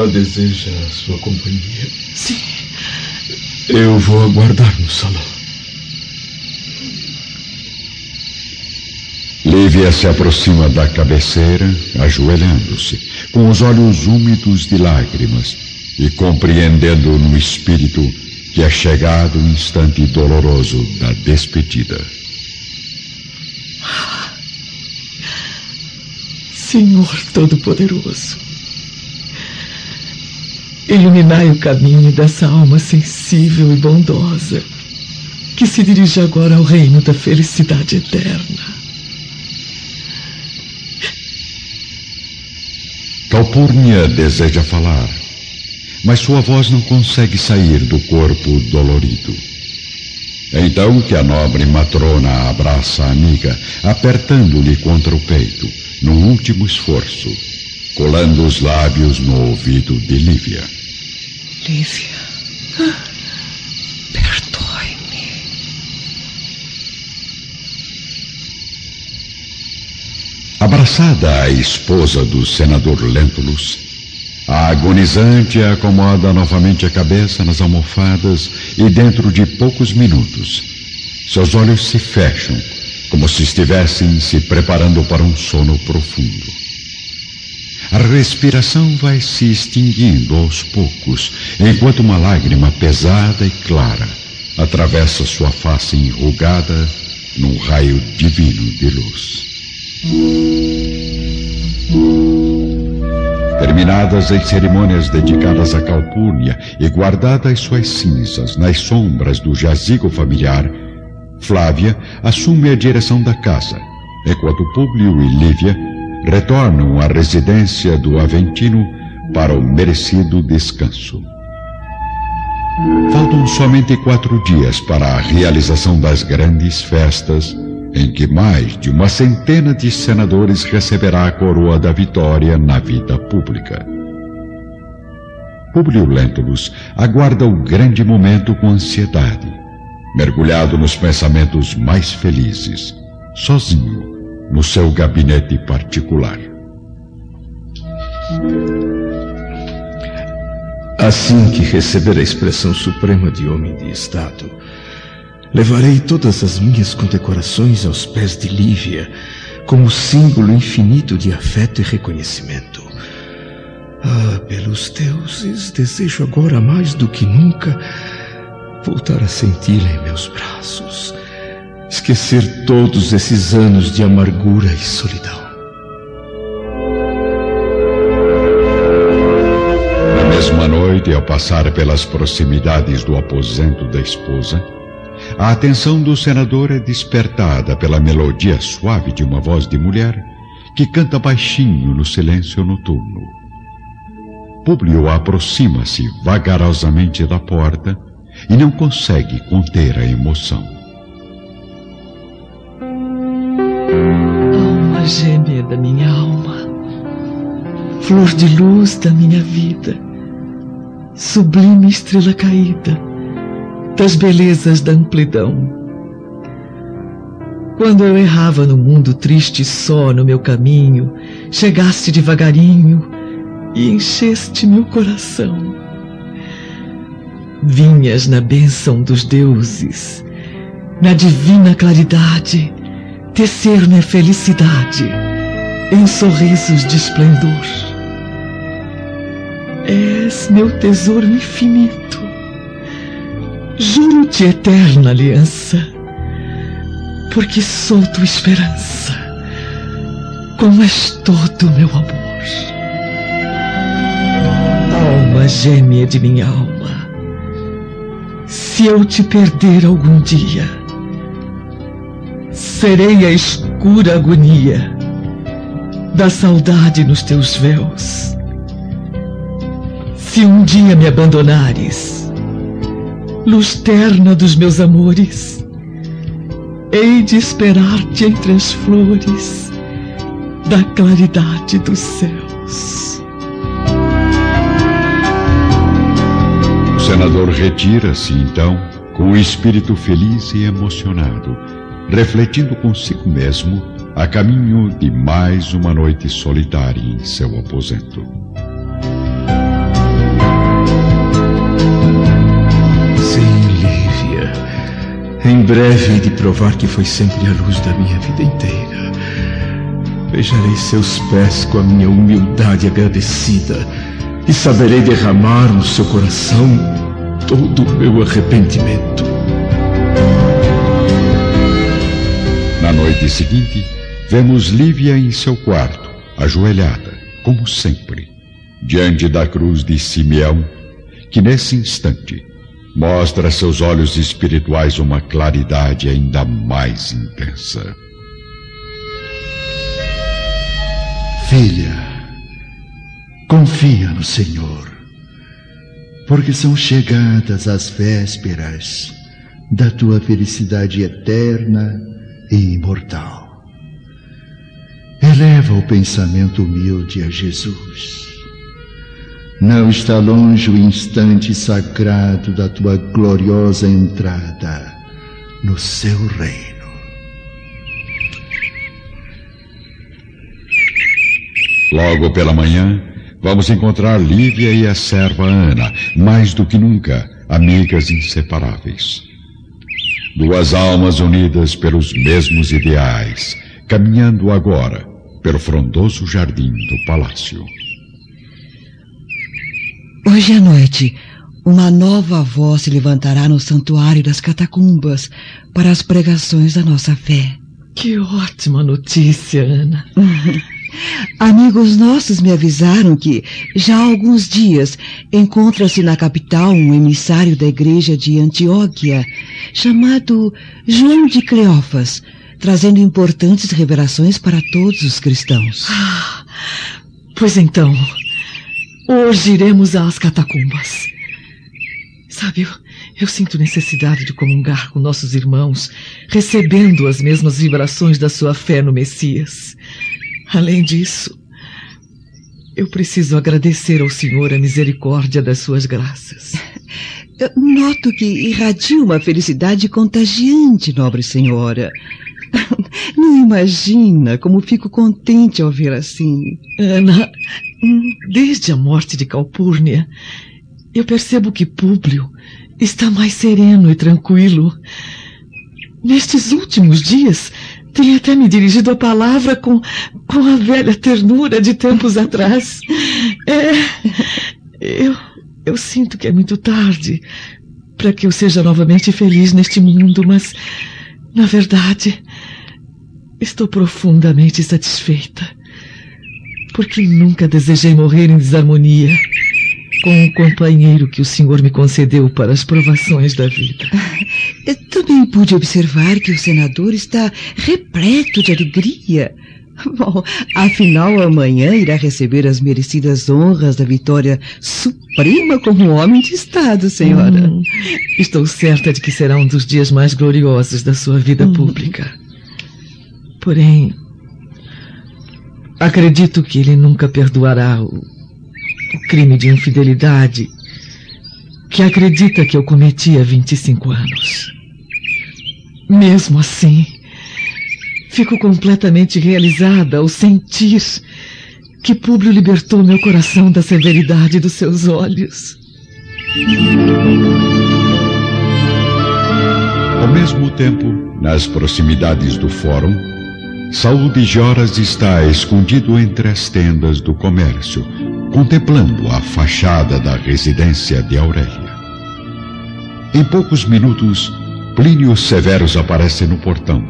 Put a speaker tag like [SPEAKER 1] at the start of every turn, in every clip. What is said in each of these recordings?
[SPEAKER 1] Ela deseja a sua companhia.
[SPEAKER 2] Sim.
[SPEAKER 1] Eu vou aguardar no salão.
[SPEAKER 3] Lívia se aproxima da cabeceira, ajoelhando-se, com os olhos úmidos de lágrimas e compreendendo no espírito que é chegado o instante doloroso da despedida.
[SPEAKER 2] Senhor Todo-Poderoso, iluminai o caminho dessa alma sensível e bondosa que se dirige agora ao reino da felicidade eterna.
[SPEAKER 3] Calpurnia deseja falar, mas sua voz não consegue sair do corpo dolorido. Então que a nobre matrona abraça a amiga, apertando-lhe contra o peito, num último esforço, colando os lábios no ouvido de Lívia.
[SPEAKER 2] Lívia, perdoe-me.
[SPEAKER 3] Abraçada a esposa do senador Lentulus, a agonizante acomoda novamente a cabeça nas almofadas e dentro de poucos minutos, seus olhos se fecham, como se estivessem se preparando para um sono profundo. A respiração vai se extinguindo aos poucos, enquanto uma lágrima pesada e clara atravessa sua face enrugada num raio divino de luz. Terminadas as cerimônias dedicadas à Calpurnia e guardadas suas cinzas nas sombras do jazigo familiar, Flávia assume a direção da casa, enquanto Públio e Lívia retornam à residência do Aventino para o merecido descanso. Faltam somente quatro dias para a realização das grandes festas em que mais de uma centena de senadores receberá a coroa da vitória na vida pública. Publio Lentulus aguarda o grande momento com ansiedade, mergulhado nos pensamentos mais felizes, sozinho, no seu gabinete particular.
[SPEAKER 1] Assim que receber a expressão suprema de homem de Estado, Levarei todas as minhas condecorações aos pés de Lívia, como símbolo infinito de afeto e reconhecimento. Ah, pelos deuses, desejo agora mais do que nunca voltar a senti-la em meus braços, esquecer todos esses anos de amargura e solidão.
[SPEAKER 3] Na mesma noite, ao passar pelas proximidades do aposento da esposa, a atenção do senador é despertada pela melodia suave de uma voz de mulher que canta baixinho no silêncio noturno. Públio aproxima-se vagarosamente da porta e não consegue conter a emoção.
[SPEAKER 2] Alma gêmea da minha alma, flor de luz da minha vida, sublime estrela caída das belezas da amplidão. Quando eu errava no mundo triste só no meu caminho, chegaste devagarinho e encheste meu coração. Vinhas na bênção dos deuses, na divina claridade, tecer-me a felicidade em sorrisos de esplendor. És meu tesouro infinito Juro-te eterna aliança, porque sou tua esperança, como és todo meu amor. Alma gêmea de minha alma, se eu te perder algum dia, serei a escura agonia da saudade nos teus véus. Se um dia me abandonares, luz terna dos meus amores. Hei de esperar-te entre as flores da claridade dos céus.
[SPEAKER 3] O senador retira-se então, com o espírito feliz e emocionado, refletindo consigo mesmo a caminho de mais uma noite solitária em seu aposento. Sim, Lívia.
[SPEAKER 1] Em breve hei de provar que foi sempre a luz da minha vida inteira. Beijarei seus pés com a minha humildade agradecida e saberei derramar no seu coração todo o meu arrependimento.
[SPEAKER 3] Na noite seguinte, vemos Lívia em seu quarto, ajoelhada, como sempre, diante da cruz de Simeão, que nesse instante mostra a seus olhos espirituais uma claridade ainda mais intensa.
[SPEAKER 4] Filha, confia no Senhor, porque são chegadas as vésperas da tua felicidade eterna e imortal. Eleva o pensamento humilde a Jesus não está longe o instante sagrado da tua gloriosa entrada no seu reino.
[SPEAKER 3] Logo pela manhã, vamos encontrar Lívia e a serva Ana, mais do que nunca, amigas inseparáveis. Duas almas unidas pelos mesmos ideais, caminhando agora pelo frondoso jardim do palácio.
[SPEAKER 5] Hoje à noite, uma nova voz se levantará no santuário das catacumbas para as pregações da nossa fé.
[SPEAKER 2] Que ótima notícia, Ana.
[SPEAKER 5] Amigos nossos me avisaram que, já há alguns dias, encontra-se na capital um emissário da igreja de Antioquia, chamado João de Cleófas, trazendo importantes revelações para todos os cristãos.
[SPEAKER 2] Ah, pois então, Hoje iremos às catacumbas. Sabe, eu, eu sinto necessidade de comungar com nossos irmãos, recebendo as mesmas vibrações da sua fé no Messias. Além disso, eu preciso agradecer ao Senhor a misericórdia das suas graças.
[SPEAKER 5] Eu noto que irradia uma felicidade contagiante, nobre senhora. Não imagina como fico contente ao ver assim.
[SPEAKER 2] Ana, desde a morte de Calpurnia, eu percebo que Públio está mais sereno e tranquilo. Nestes últimos dias, tem até me dirigido a palavra com, com a velha ternura de tempos atrás. É. Eu, eu sinto que é muito tarde para que eu seja novamente feliz neste mundo, mas, na verdade, Estou profundamente satisfeita. Porque nunca desejei morrer em desarmonia com o companheiro que o Senhor me concedeu para as provações da vida.
[SPEAKER 5] Também pude observar que o senador está repleto de alegria. Bom, afinal, amanhã irá receber as merecidas honras da vitória suprema como homem de Estado, senhora. Hum,
[SPEAKER 2] estou certa de que será um dos dias mais gloriosos da sua vida hum. pública. Porém, acredito que ele nunca perdoará o, o crime de infidelidade que acredita que eu cometi há 25 anos. Mesmo assim, fico completamente realizada ao sentir que Públio libertou meu coração da severidade dos seus olhos.
[SPEAKER 3] Ao mesmo tempo, nas proximidades do fórum, Saúl de Joras está escondido entre as tendas do comércio, contemplando a fachada da residência de Aurélia. Em poucos minutos, Plínio Severus aparece no portão,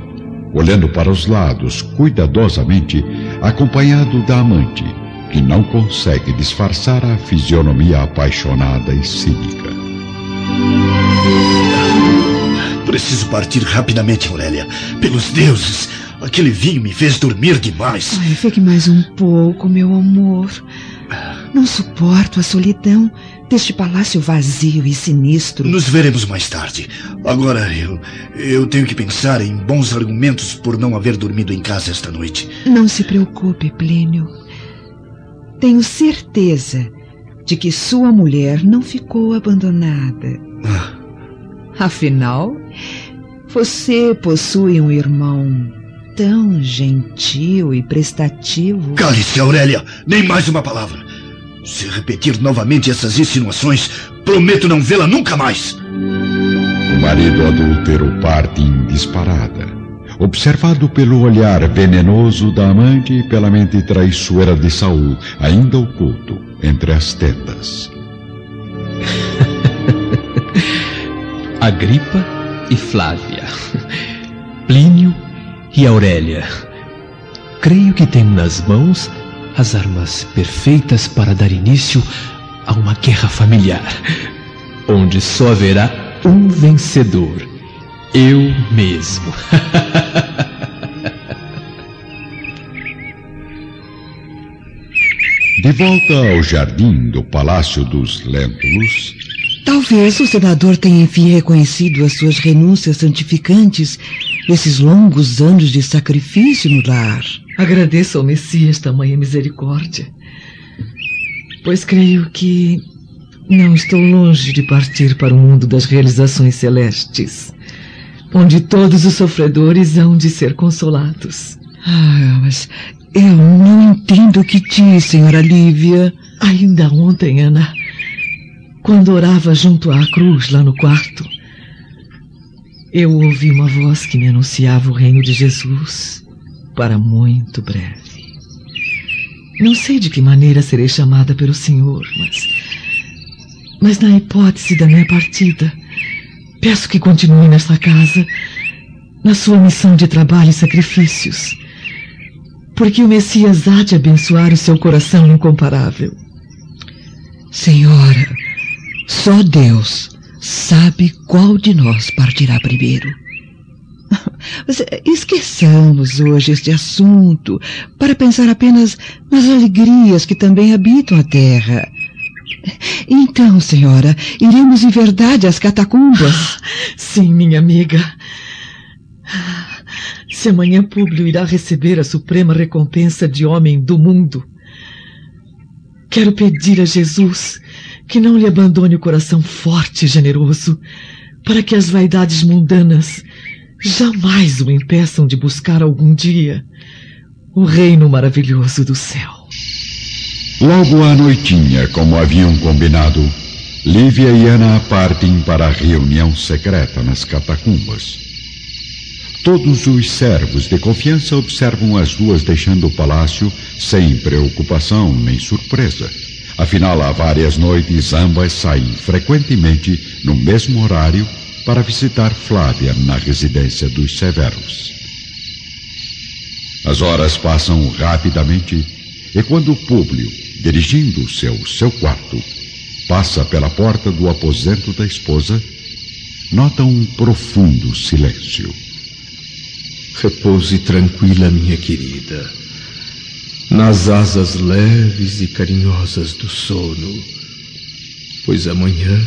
[SPEAKER 3] olhando para os lados cuidadosamente, acompanhado da amante, que não consegue disfarçar a fisionomia apaixonada e cínica.
[SPEAKER 6] Preciso partir rapidamente, Aurélia. Pelos deuses, Aquele vinho me fez dormir demais.
[SPEAKER 5] Ai, fique mais um pouco, meu amor. Não suporto a solidão deste palácio vazio e sinistro.
[SPEAKER 6] Nos veremos mais tarde. Agora eu, eu tenho que pensar em bons argumentos por não haver dormido em casa esta noite.
[SPEAKER 5] Não se preocupe, Plínio. Tenho certeza de que sua mulher não ficou abandonada. Ah. Afinal, você possui um irmão tão gentil e prestativo.
[SPEAKER 6] Cale-se, Aurélia! Nem mais uma palavra! Se repetir novamente essas insinuações, prometo não vê-la nunca mais!
[SPEAKER 3] Uma marido adúltero parte em disparada, observado pelo olhar venenoso da amante e pela mente traiçoeira de Saul, ainda oculto entre as tendas.
[SPEAKER 7] Agripa e Flávia, Plínio e Aurélia. Creio que tenho nas mãos as armas perfeitas para dar início a uma guerra familiar, onde só haverá um vencedor: eu mesmo.
[SPEAKER 3] De volta ao jardim do Palácio dos Lentulus.
[SPEAKER 5] Talvez o senador tenha enfim reconhecido as suas renúncias santificantes nesses longos anos de sacrifício no lar.
[SPEAKER 2] Agradeço ao Messias tamanha misericórdia, pois creio que não estou longe de partir para o mundo das realizações celestes, onde todos os sofredores hão de ser consolados.
[SPEAKER 5] Ah, mas eu não entendo o que diz, senhora Lívia.
[SPEAKER 2] Ainda ontem, Ana, quando orava junto à cruz lá no quarto, eu ouvi uma voz que me anunciava o reino de Jesus para muito breve. Não sei de que maneira serei chamada pelo Senhor, mas. Mas na hipótese da minha partida, peço que continue nesta casa, na sua missão de trabalho e sacrifícios, porque o Messias há de abençoar o seu coração incomparável.
[SPEAKER 5] Senhora, só Deus sabe qual de nós partirá primeiro. Esqueçamos hoje este assunto para pensar apenas nas alegrias que também habitam a terra. Então, senhora, iremos em verdade às catacumbas?
[SPEAKER 2] Sim, minha amiga. Se amanhã Públio irá receber a suprema recompensa de homem do mundo, quero pedir a Jesus que não lhe abandone o coração forte e generoso, para que as vaidades mundanas jamais o impeçam de buscar algum dia o reino maravilhoso do céu.
[SPEAKER 3] Logo à noitinha, como haviam combinado, Lívia e Ana partem para a reunião secreta nas catacumbas. Todos os servos de confiança observam as duas deixando o palácio sem preocupação nem surpresa. Afinal, há várias noites ambas saem frequentemente no mesmo horário para visitar Flávia na residência dos Severos. As horas passam rapidamente e quando Públio, dirigindo-se ao seu quarto, passa pela porta do aposento da esposa, nota um profundo silêncio.
[SPEAKER 1] Repouse tranquila, minha querida, nas asas leves e carinhosas do sono, pois amanhã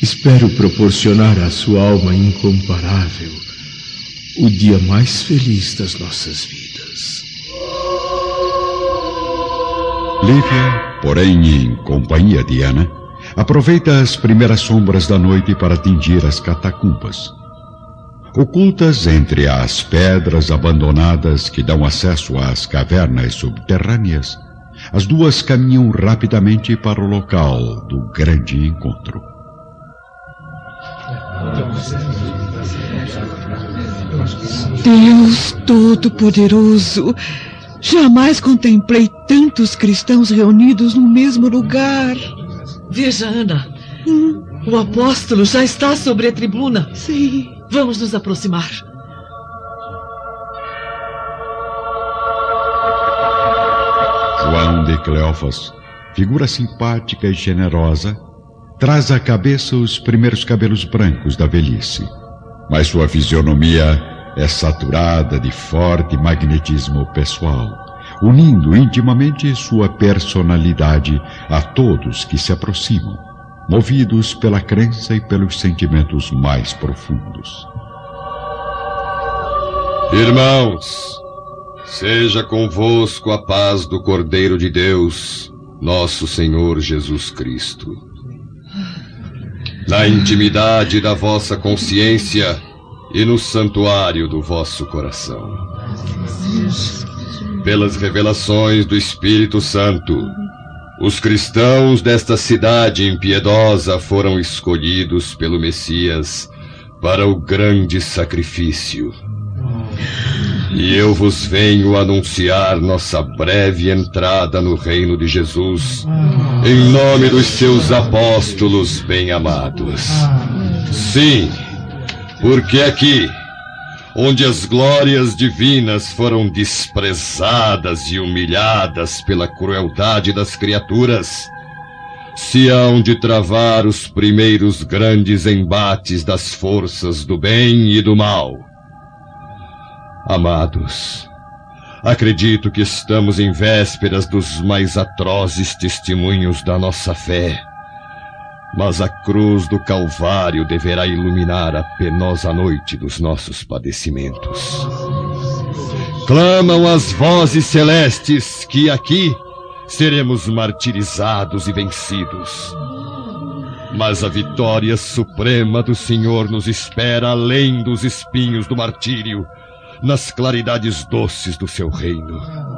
[SPEAKER 1] espero proporcionar à sua alma incomparável o dia mais feliz das nossas vidas.
[SPEAKER 3] Lívia, porém em companhia de Ana, aproveita as primeiras sombras da noite para atingir as catacumbas. Ocultas entre as pedras abandonadas que dão acesso às cavernas subterrâneas, as duas caminham rapidamente para o local do grande encontro.
[SPEAKER 5] Deus Todo-Poderoso, jamais contemplei tantos cristãos reunidos no mesmo lugar.
[SPEAKER 2] Veja, Ana, hum? O apóstolo já está sobre a tribuna.
[SPEAKER 5] Sim.
[SPEAKER 2] Vamos nos aproximar.
[SPEAKER 3] João de Cleófas, figura simpática e generosa, traz à cabeça os primeiros cabelos brancos da velhice. Mas sua fisionomia é saturada de forte magnetismo pessoal, unindo intimamente sua personalidade a todos que se aproximam movidos pela crença e pelos sentimentos mais profundos.
[SPEAKER 8] Irmãos, seja convosco a paz do Cordeiro de Deus, nosso Senhor Jesus Cristo. Na intimidade da vossa consciência e no santuário do vosso coração. Pelas revelações do Espírito Santo, os cristãos desta cidade impiedosa foram escolhidos pelo Messias para o grande sacrifício. E eu vos venho anunciar nossa breve entrada no reino de Jesus, em nome dos seus apóstolos bem-amados. Sim, porque aqui, onde as glórias divinas foram desprezadas e humilhadas pela crueldade das criaturas, se hão de travar os primeiros grandes embates das forças do bem e do mal. Amados, acredito que estamos em vésperas dos mais atrozes testemunhos da nossa fé. Mas a cruz do Calvário deverá iluminar a penosa noite dos nossos padecimentos. Clamam as vozes celestes que aqui seremos martirizados e vencidos. Mas a vitória suprema do Senhor nos espera além dos espinhos do martírio nas claridades doces do seu reino.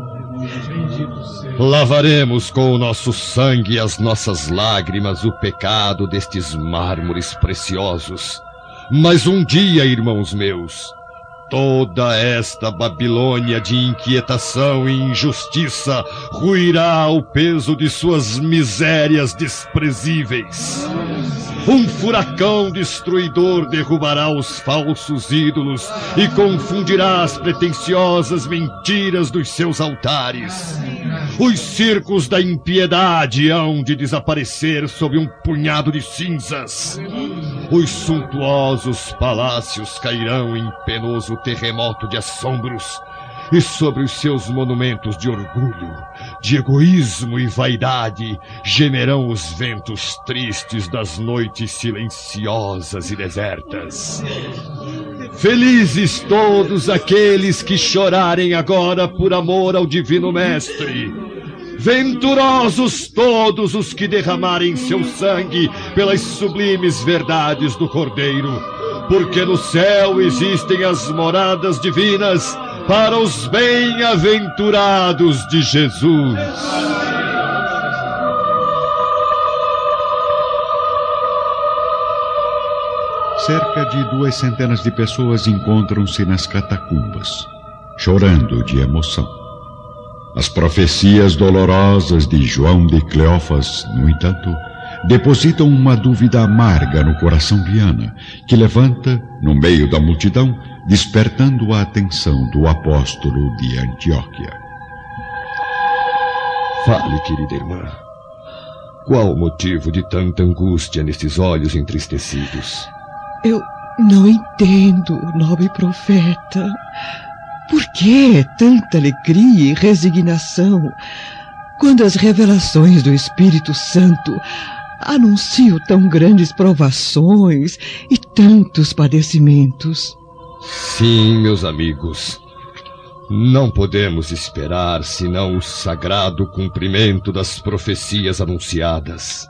[SPEAKER 8] Lavaremos com o nosso sangue e as nossas lágrimas o pecado destes mármores preciosos. Mas um dia, irmãos meus, Toda esta Babilônia de inquietação e injustiça ruirá ao peso de suas misérias desprezíveis. Um furacão destruidor derrubará os falsos ídolos e confundirá as pretensiosas mentiras dos seus altares. Os circos da impiedade hão de desaparecer sob um punhado de cinzas. Os suntuosos palácios cairão em penoso terremoto de assombros, e sobre os seus monumentos de orgulho, de egoísmo e vaidade, gemerão os ventos tristes das noites silenciosas e desertas. Felizes todos aqueles que chorarem agora por amor ao Divino Mestre Venturosos todos os que derramarem seu sangue pelas sublimes verdades do Cordeiro, porque no céu existem as moradas divinas para os bem-aventurados de Jesus.
[SPEAKER 3] Cerca de duas centenas de pessoas encontram-se nas catacumbas, chorando de emoção. As profecias dolorosas de João de Cleófas, no entanto, depositam uma dúvida amarga no coração de Ana, que levanta, no meio da multidão, despertando a atenção do apóstolo de Antioquia.
[SPEAKER 8] Fale, querida irmã. Qual o motivo de tanta angústia nestes olhos entristecidos?
[SPEAKER 5] Eu não entendo, nobre profeta. Por que tanta alegria e resignação quando as revelações do Espírito Santo anunciam tão grandes provações e tantos padecimentos?
[SPEAKER 8] Sim, meus amigos. Não podemos esperar senão o sagrado cumprimento das profecias anunciadas.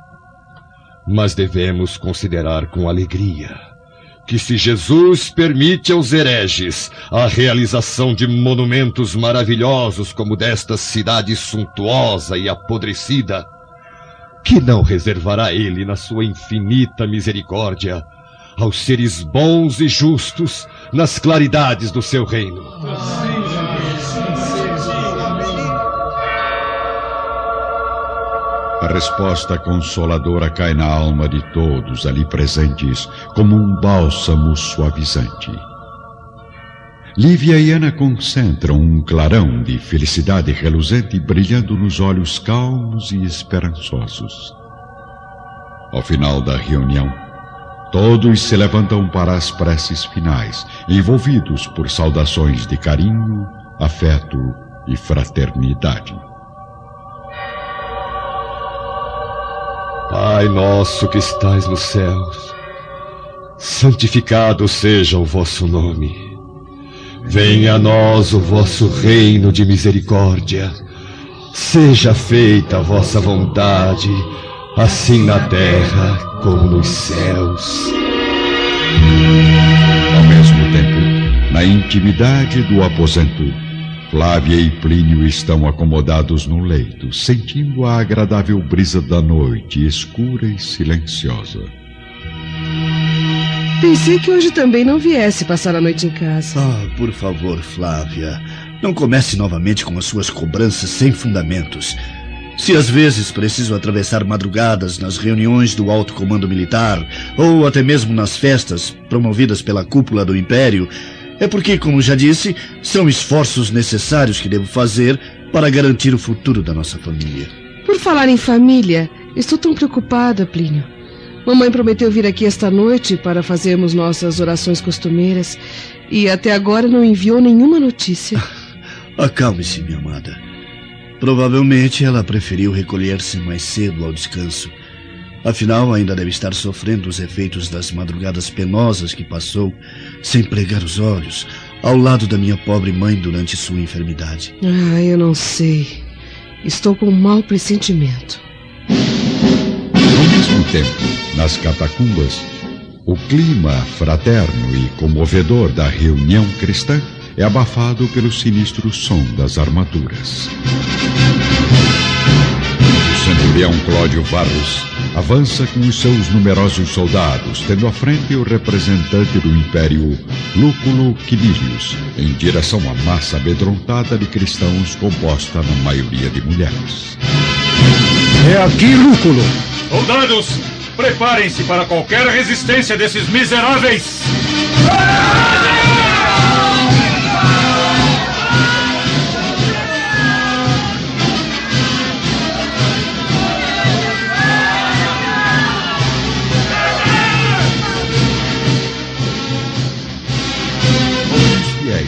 [SPEAKER 8] Mas devemos considerar com alegria que se Jesus permite aos hereges a realização de monumentos maravilhosos como desta cidade suntuosa e apodrecida, que não reservará ele na sua infinita misericórdia aos seres bons e justos nas claridades do seu reino.
[SPEAKER 3] A resposta consoladora cai na alma de todos ali presentes, como um bálsamo suavizante. Lívia e Ana concentram um clarão de felicidade reluzente brilhando nos olhos calmos e esperançosos. Ao final da reunião, todos se levantam para as preces finais, envolvidos por saudações de carinho, afeto e fraternidade.
[SPEAKER 8] Pai nosso que estais nos céus, santificado seja o vosso nome. Venha a nós o vosso reino de misericórdia. Seja feita a vossa vontade, assim na terra como nos céus.
[SPEAKER 3] Ao mesmo tempo, na intimidade do aposento, Flávia e Plínio estão acomodados no leito, sentindo a agradável brisa da noite, escura e silenciosa.
[SPEAKER 9] Pensei que hoje também não viesse passar a noite em casa.
[SPEAKER 6] Ah, por favor, Flávia. Não comece novamente com as suas cobranças sem fundamentos. Se às vezes preciso atravessar madrugadas nas reuniões do alto comando militar, ou até mesmo nas festas promovidas pela cúpula do Império, é porque, como já disse, são esforços necessários que devo fazer para garantir o futuro da nossa família.
[SPEAKER 9] Por falar em família, estou tão preocupada, Plínio. Mamãe prometeu vir aqui esta noite para fazermos nossas orações costumeiras e até agora não enviou nenhuma notícia.
[SPEAKER 6] Acalme-se, minha amada. Provavelmente ela preferiu recolher-se mais cedo ao descanso. Afinal, ainda deve estar sofrendo os efeitos das madrugadas penosas que passou, sem pregar os olhos, ao lado da minha pobre mãe durante sua enfermidade.
[SPEAKER 9] Ah, eu não sei. Estou com um mau pressentimento.
[SPEAKER 3] Ao mesmo tempo, nas catacumbas, o clima fraterno e comovedor da reunião cristã é abafado pelo sinistro som das armaduras. O centurião Cláudio Barros avança com os seus numerosos soldados, tendo à frente o representante do Império, Lúculo Quilírios, em direção à massa amedrontada de cristãos composta na maioria de mulheres.
[SPEAKER 10] É aqui, Lúculo!
[SPEAKER 11] Soldados, preparem-se para qualquer resistência desses miseráveis!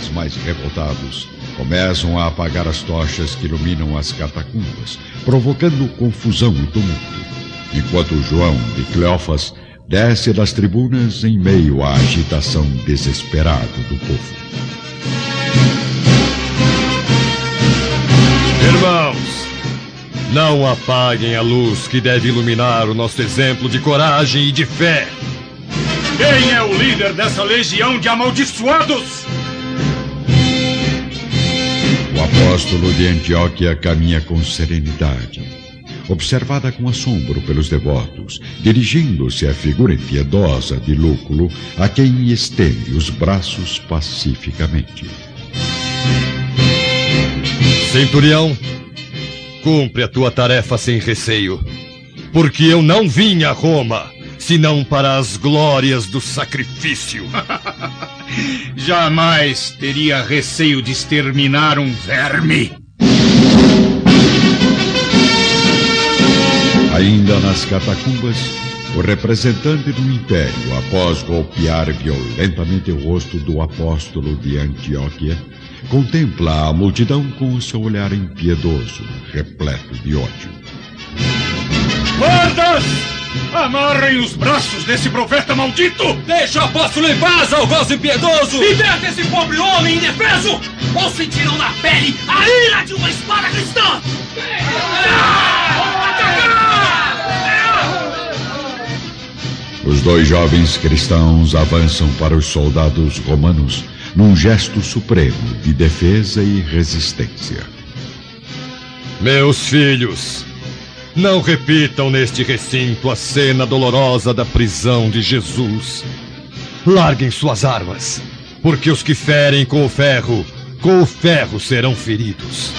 [SPEAKER 3] Mais revoltados começam a apagar as tochas que iluminam as catacumbas, provocando confusão e tumulto, enquanto João de Cleófas desce das tribunas em meio à agitação desesperada do povo.
[SPEAKER 8] Irmãos, não apaguem a luz que deve iluminar o nosso exemplo de coragem e de fé.
[SPEAKER 11] Quem é o líder dessa legião de amaldiçoados?
[SPEAKER 3] Apóstolo de Antioquia caminha com serenidade, observada com assombro pelos devotos, dirigindo-se à figura impiedosa de Lúculo, a quem estende os braços pacificamente.
[SPEAKER 8] Centurião, cumpre a tua tarefa sem receio, porque eu não vim a Roma senão para as glórias do sacrifício.
[SPEAKER 11] Jamais teria receio de exterminar um verme.
[SPEAKER 3] Ainda nas catacumbas, o representante do império, após golpear violentamente o rosto do apóstolo de Antioquia, contempla a multidão com o seu olhar impiedoso, repleto de ódio.
[SPEAKER 11] Guardas! Amarrem os braços desse profeta maldito!
[SPEAKER 12] Deixa o apóstolo em paz, algoz impiedoso!
[SPEAKER 13] Liberta esse pobre homem indefeso! Ou sentirão na pele a ira de uma espada cristã!
[SPEAKER 3] Os dois jovens cristãos avançam para os soldados romanos num gesto supremo de defesa e resistência.
[SPEAKER 8] Meus filhos, não repitam neste recinto a cena dolorosa da prisão de Jesus. Larguem suas armas, porque os que ferem com o ferro, com o ferro serão feridos.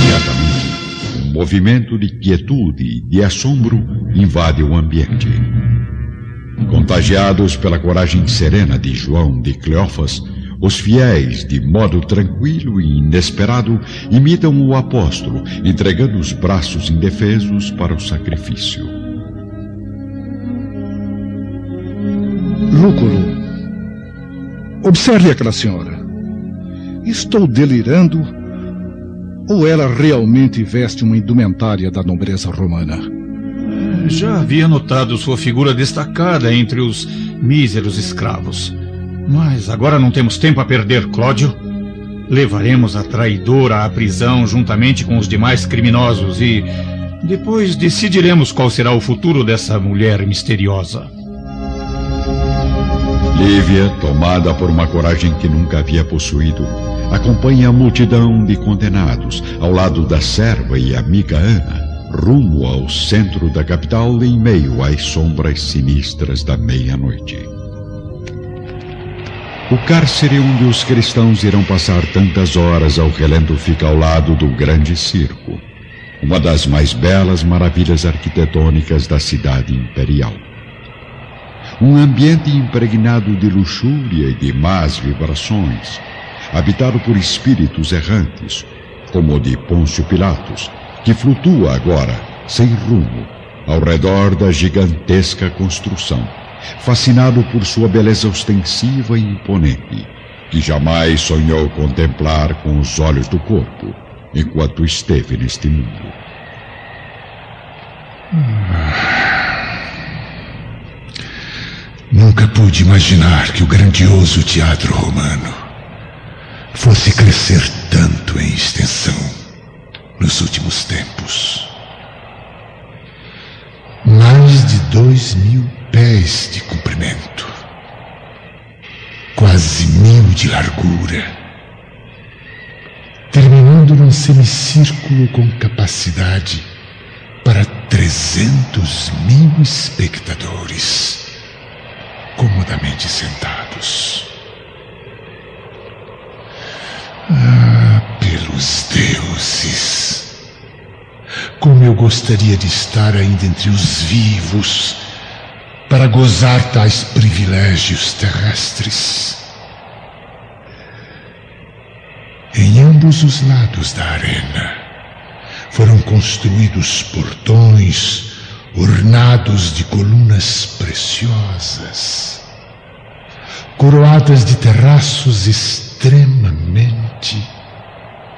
[SPEAKER 3] Imediatamente, um movimento de quietude e de assombro invade o ambiente. Contagiados pela coragem serena de João de Cleófas, os fiéis, de modo tranquilo e inesperado, imitam o apóstolo, entregando os braços indefesos para o sacrifício.
[SPEAKER 10] Lúculo, observe aquela senhora. Estou delirando ou ela realmente veste uma indumentária da nobreza romana?
[SPEAKER 11] Já havia notado sua figura destacada entre os míseros escravos. Mas agora não temos tempo a perder, Cláudio. Levaremos a traidora à prisão juntamente com os demais criminosos e depois decidiremos qual será o futuro dessa mulher misteriosa.
[SPEAKER 3] Lívia, tomada por uma coragem que nunca havia possuído, acompanha a multidão de condenados ao lado da serva e amiga Ana, rumo ao centro da capital em meio às sombras sinistras da meia-noite. O cárcere onde os cristãos irão passar tantas horas ao relento fica ao lado do grande circo, uma das mais belas maravilhas arquitetônicas da cidade imperial. Um ambiente impregnado de luxúria e de más vibrações, habitado por espíritos errantes, como o de Pôncio Pilatos, que flutua agora, sem rumo, ao redor da gigantesca construção, fascinado por sua beleza ostensiva e imponente, que jamais sonhou contemplar com os olhos do corpo, enquanto esteve neste mundo.
[SPEAKER 14] Nunca pude imaginar que o grandioso teatro romano fosse crescer tanto em extensão nos últimos tempos. Mais de dois mil pés de comprimento, quase mil de largura, terminando num semicírculo com capacidade para trezentos mil espectadores comodamente sentados. Ah, pelos deuses! Como eu gostaria de estar ainda entre os vivos para gozar tais privilégios terrestres. Em ambos os lados da arena foram construídos portões ornados de colunas preciosas, coroadas de terraços extremamente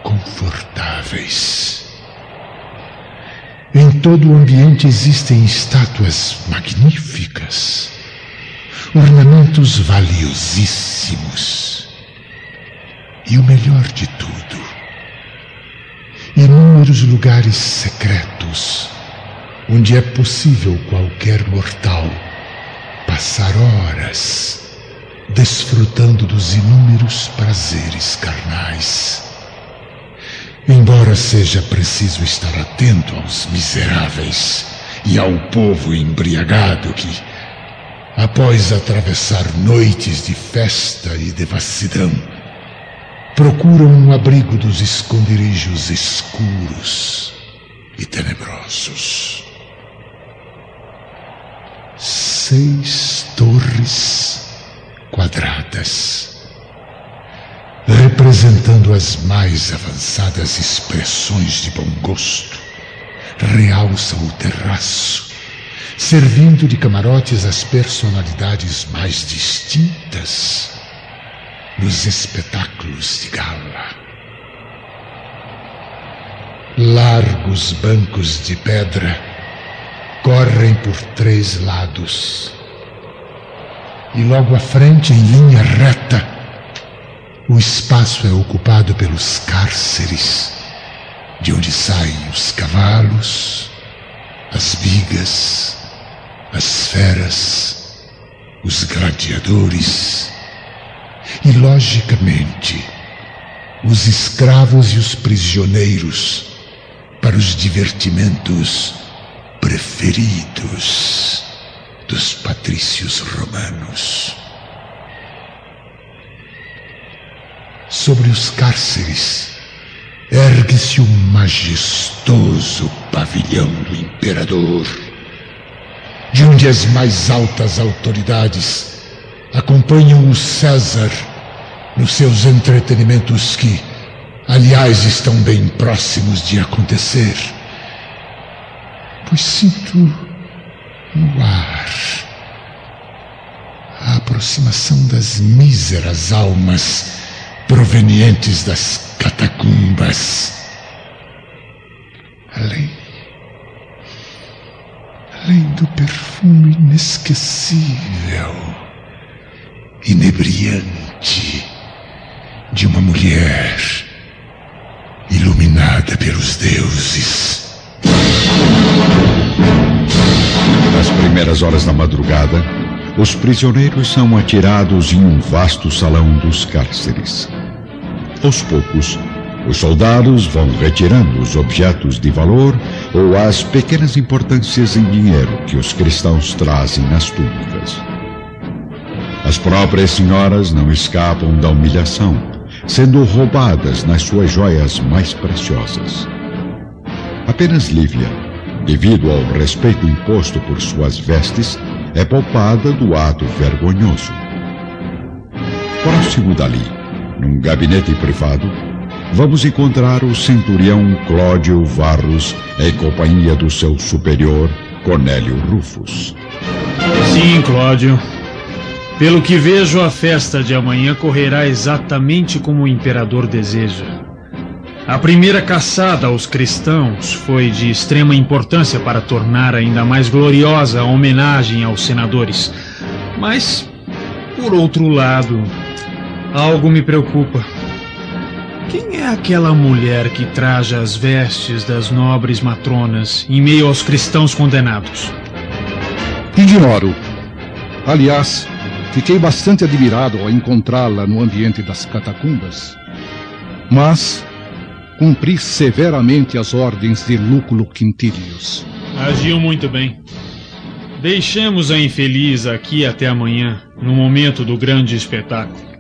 [SPEAKER 14] confortáveis. Em todo o ambiente existem estátuas magníficas, ornamentos valiosíssimos. E o melhor de tudo, inúmeros lugares secretos onde é possível qualquer mortal passar horas desfrutando dos inúmeros prazeres carnais. Embora seja preciso estar atento aos miseráveis e ao povo embriagado que, após atravessar noites de festa e devassidão, procuram um abrigo dos esconderijos escuros e tenebrosos. Seis torres quadradas, representando as mais avançadas expressões de bom gosto, realçam o terraço, servindo de camarotes às personalidades mais distintas nos espetáculos de gala. Largos bancos de pedra correm por três lados. E logo à frente, em linha reta, o espaço é ocupado pelos cárceres, de onde saem os cavalos, as bigas, as feras, os gladiadores e, logicamente, os escravos e os prisioneiros para os divertimentos preferidos dos patrícios romanos. Sobre os cárceres. Ergue-se o majestoso pavilhão do imperador, de onde as mais altas autoridades acompanham o César nos seus entretenimentos que, aliás, estão bem próximos de acontecer. Pois sinto no ar a aproximação das míseras almas provenientes das catacumbas. Além, além do perfume inesquecível, inebriante de uma mulher iluminada pelos deuses.
[SPEAKER 3] Nas primeiras horas da madrugada, os prisioneiros são atirados em um vasto salão dos cárceres. Aos poucos, os soldados vão retirando os objetos de valor ou às pequenas importâncias em dinheiro que os cristãos trazem nas túnicas. As próprias senhoras não escapam da humilhação, sendo roubadas nas suas joias mais preciosas. Apenas Lívia, devido ao respeito imposto por suas vestes, é poupada do ato vergonhoso. Próximo dali, num gabinete privado, vamos encontrar o centurião Cláudio Varros em companhia do seu superior, Cornélio Rufus.
[SPEAKER 11] Sim, Cláudio. Pelo que vejo, a festa de amanhã correrá exatamente como o imperador deseja. A primeira caçada aos cristãos foi de extrema importância para tornar ainda mais gloriosa a homenagem aos senadores. Mas, por outro lado, algo me preocupa. Quem é aquela mulher que traja as vestes das nobres matronas em meio aos cristãos condenados?
[SPEAKER 10] Ignoro. Aliás, fiquei bastante admirado ao encontrá-la no ambiente das catacumbas. Mas cumpri severamente as ordens de Lúculo Quintilius.
[SPEAKER 11] Agiu muito bem. Deixemos a infeliz aqui até amanhã, no momento do grande espetáculo.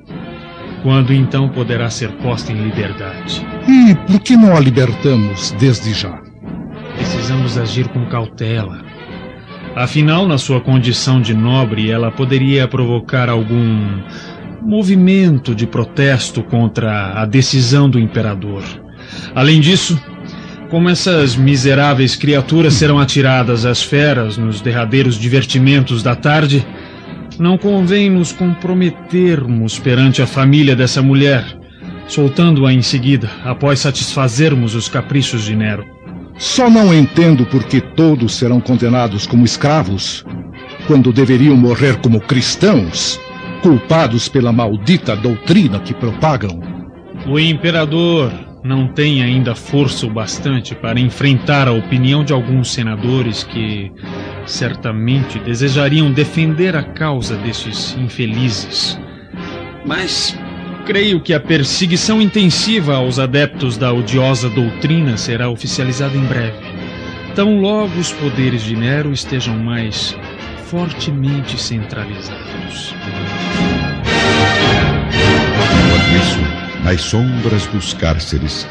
[SPEAKER 11] Quando então poderá ser posta em liberdade?
[SPEAKER 10] E por que não a libertamos desde já?
[SPEAKER 11] Precisamos agir com cautela. Afinal, na sua condição de nobre, ela poderia provocar algum movimento de protesto contra a decisão do imperador. Além disso, como essas miseráveis criaturas serão atiradas às feras nos derradeiros divertimentos da tarde, não convém nos comprometermos perante a família dessa mulher, soltando-a em seguida, após satisfazermos os caprichos de Nero.
[SPEAKER 10] Só não entendo por que todos serão condenados como escravos, quando deveriam morrer como cristãos, culpados pela maldita doutrina que propagam.
[SPEAKER 11] O imperador não tem ainda força o bastante para enfrentar a opinião de alguns senadores que certamente desejariam defender a causa destes infelizes. Mas creio que a perseguição intensiva aos adeptos da odiosa doutrina será oficializada em breve. Tão logo os poderes de Nero estejam mais fortemente centralizados.
[SPEAKER 3] Enquanto isso, nas sombras dos cárceres,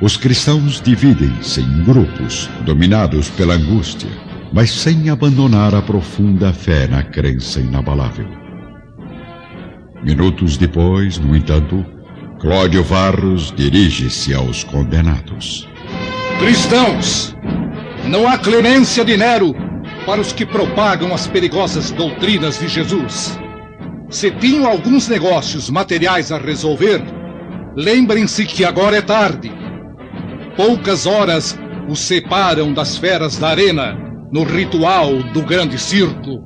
[SPEAKER 3] os cristãos dividem-se em grupos, dominados pela angústia, mas sem abandonar a profunda fé na crença inabalável. Minutos depois, no entanto, Cláudio Varros dirige-se aos condenados.
[SPEAKER 10] Cristãos, não há clemência de Nero para os que propagam as perigosas doutrinas de Jesus. Se tinham alguns negócios materiais a resolver, lembrem-se que agora é tarde. Poucas horas os separam das feras da arena no ritual do grande circo.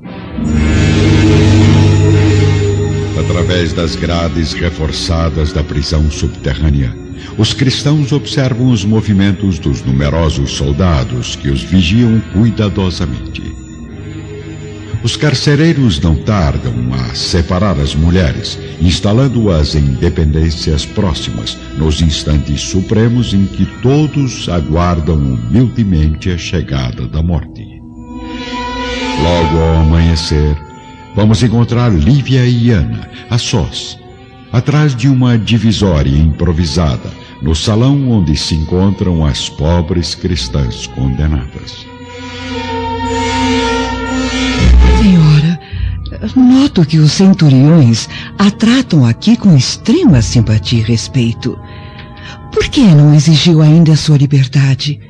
[SPEAKER 3] Através das grades reforçadas da prisão subterrânea, os cristãos observam os movimentos dos numerosos soldados que os vigiam cuidadosamente. Os carcereiros não tardam a separar as mulheres, instalando-as em dependências próximas, nos instantes supremos em que todos aguardam humildemente a chegada da morte. Logo ao amanhecer, vamos encontrar Lívia e Ana, a sós, atrás de uma divisória improvisada, no salão onde se encontram as pobres cristãs condenadas.
[SPEAKER 5] Senhora, noto que os centuriões a tratam aqui com extrema simpatia e respeito. Por que não exigiu ainda a sua liberdade?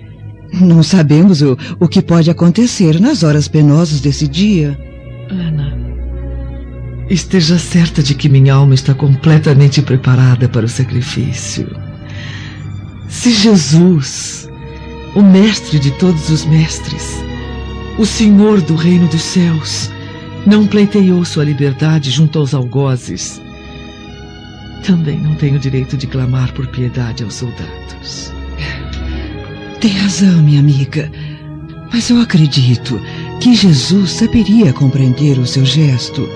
[SPEAKER 5] Não sabemos o, o que pode acontecer nas horas penosas desse dia.
[SPEAKER 2] Ana, esteja certa de que minha alma está completamente preparada para o sacrifício. Se Jesus, o mestre de todos os mestres, o Senhor do reino dos céus, não pleiteou sua liberdade junto aos algozes, também não tenho direito de clamar por piedade aos soldados.
[SPEAKER 5] Tem razão, minha amiga. Mas eu acredito que Jesus saberia compreender o seu gesto.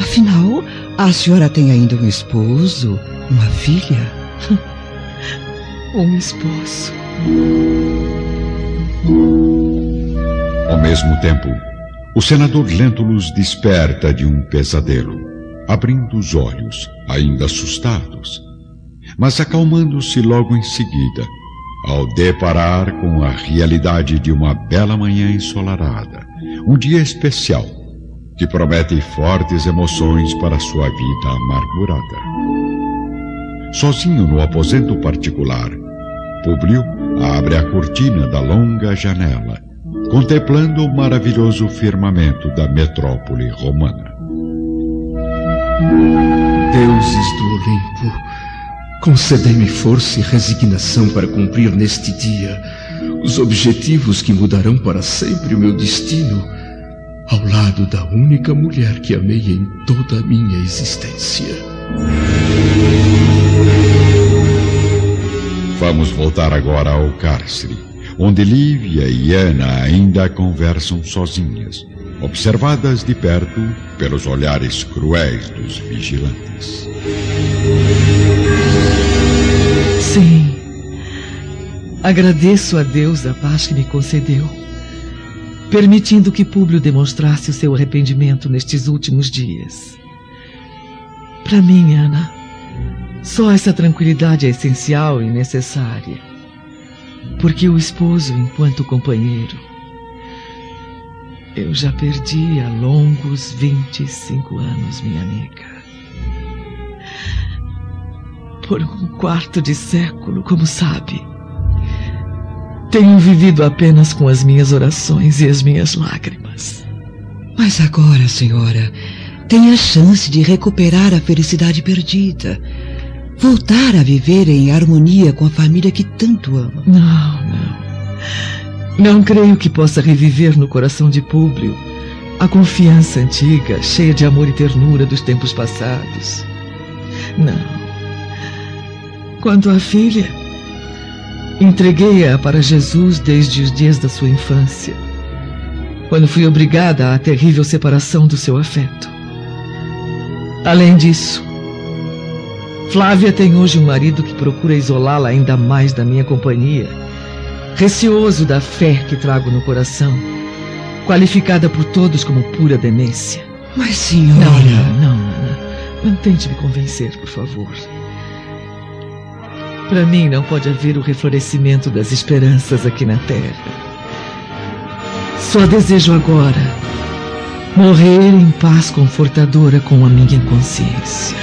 [SPEAKER 5] Afinal, a senhora tem ainda um esposo, uma filha.
[SPEAKER 2] um esposo.
[SPEAKER 3] Ao mesmo tempo, o senador Lentulus desperta de um pesadelo, abrindo os olhos, ainda assustados, mas acalmando-se logo em seguida, ao deparar com a realidade de uma bela manhã ensolarada, um dia especial que promete fortes emoções para sua vida amargurada. Sozinho no aposento particular, Públio abre a cortina da longa janela, contemplando o maravilhoso firmamento da metrópole romana.
[SPEAKER 1] Deuses do Olimpo, concedei-me força e resignação para cumprir neste dia os objetivos que mudarão para sempre o meu destino, ao lado da única mulher que amei em toda a minha existência.
[SPEAKER 3] Vamos voltar agora ao cárcere, onde Lívia e Ana ainda conversam sozinhas, observadas de perto pelos olhares cruéis dos vigilantes.
[SPEAKER 2] Sim. Agradeço a Deus a paz que me concedeu, permitindo que Públio demonstrasse o seu arrependimento nestes últimos dias. Para mim, Ana, só essa tranquilidade é essencial e necessária. Porque o esposo, enquanto companheiro, eu já perdi há longos 25 anos, minha amiga. Por um quarto de século, como sabe, tenho vivido apenas com as minhas orações e as minhas lágrimas.
[SPEAKER 5] Mas agora, senhora, tem a chance de recuperar a felicidade perdida voltar a viver em harmonia com a família que tanto ama.
[SPEAKER 2] Não, não. Não creio que possa reviver no coração de Públio a confiança antiga, cheia de amor e ternura dos tempos passados. Não. Quanto à filha, entreguei-a para Jesus desde os dias da sua infância, quando fui obrigada à terrível separação do seu afeto. Além disso, Flávia tem hoje um marido que procura isolá-la ainda mais da minha companhia, receoso da fé que trago no coração, qualificada por todos como pura demência.
[SPEAKER 5] Mas, senhora.
[SPEAKER 2] Não, não, não, Ana. Não tente me convencer, por favor. Para mim, não pode haver o reflorescimento das esperanças aqui na Terra. Só desejo agora morrer em paz confortadora com a minha consciência.